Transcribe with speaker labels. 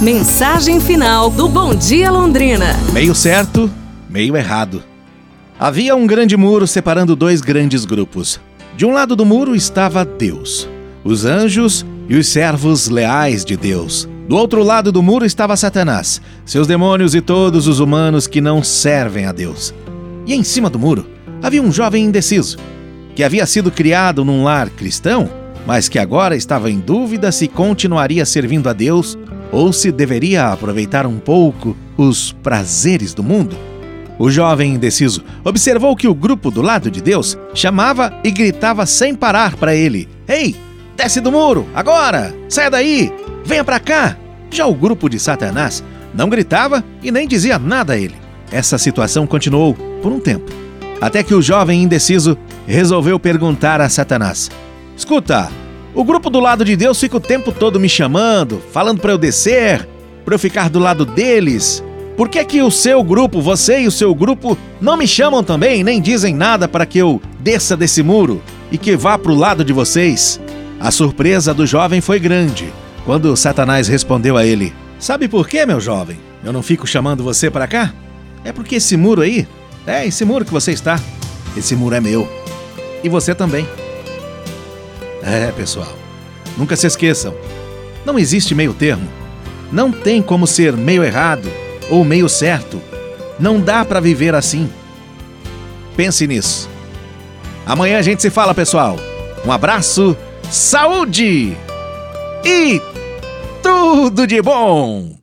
Speaker 1: Mensagem final do Bom Dia Londrina.
Speaker 2: Meio certo, meio errado. Havia um grande muro separando dois grandes grupos. De um lado do muro estava Deus, os anjos e os servos leais de Deus. Do outro lado do muro estava Satanás, seus demônios e todos os humanos que não servem a Deus. E em cima do muro havia um jovem indeciso, que havia sido criado num lar cristão, mas que agora estava em dúvida se continuaria servindo a Deus ou se deveria aproveitar um pouco os prazeres do mundo. O jovem indeciso observou que o grupo do lado de Deus chamava e gritava sem parar para ele: Ei, desce do muro, agora! Saia daí! Venha para cá! Já o grupo de Satanás não gritava e nem dizia nada a ele. Essa situação continuou por um tempo, até que o jovem indeciso resolveu perguntar a Satanás: Escuta, o grupo do lado de Deus fica o tempo todo me chamando, falando para eu descer, para eu ficar do lado deles. Por que que o seu grupo, você e o seu grupo, não me chamam também, nem dizem nada para que eu desça desse muro e que vá para o lado de vocês? A surpresa do jovem foi grande quando Satanás respondeu a ele: Sabe por quê, meu jovem? Eu não fico chamando você para cá? É porque esse muro aí, é esse muro que você está, esse muro é meu. E você também. É, pessoal, nunca se esqueçam: não existe meio termo. Não tem como ser meio errado ou meio certo. Não dá para viver assim. Pense nisso. Amanhã a gente se fala, pessoal. Um abraço, saúde e tudo de bom!